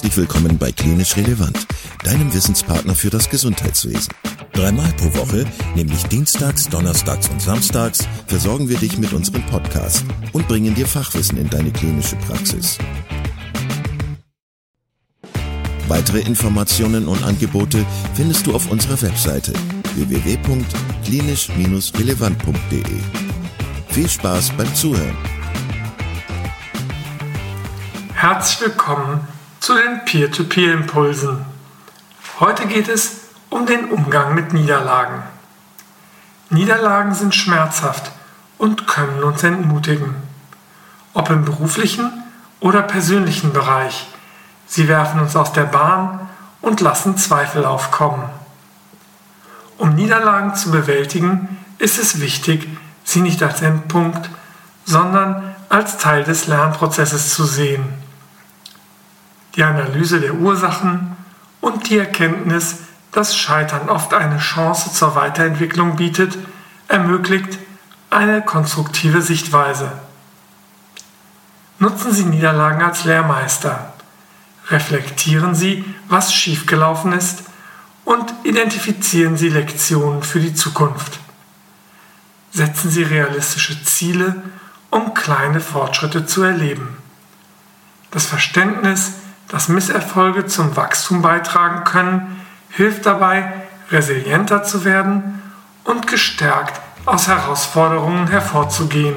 Herzlich willkommen bei Klinisch Relevant, deinem Wissenspartner für das Gesundheitswesen. Dreimal pro Woche, nämlich Dienstags, Donnerstags und Samstags, versorgen wir dich mit unserem Podcast und bringen dir Fachwissen in deine klinische Praxis. Weitere Informationen und Angebote findest du auf unserer Webseite www.klinisch-relevant.de. Viel Spaß beim Zuhören. Herzlich willkommen zu den Peer-to-Peer-Impulsen. Heute geht es um den Umgang mit Niederlagen. Niederlagen sind schmerzhaft und können uns entmutigen. Ob im beruflichen oder persönlichen Bereich. Sie werfen uns aus der Bahn und lassen Zweifel aufkommen. Um Niederlagen zu bewältigen, ist es wichtig, sie nicht als Endpunkt, sondern als Teil des Lernprozesses zu sehen die Analyse der Ursachen und die Erkenntnis, dass Scheitern oft eine Chance zur Weiterentwicklung bietet, ermöglicht eine konstruktive Sichtweise. Nutzen Sie Niederlagen als Lehrmeister. Reflektieren Sie, was schiefgelaufen ist und identifizieren Sie Lektionen für die Zukunft. Setzen Sie realistische Ziele, um kleine Fortschritte zu erleben. Das Verständnis, dass Misserfolge zum Wachstum beitragen können, hilft dabei, resilienter zu werden und gestärkt aus Herausforderungen hervorzugehen.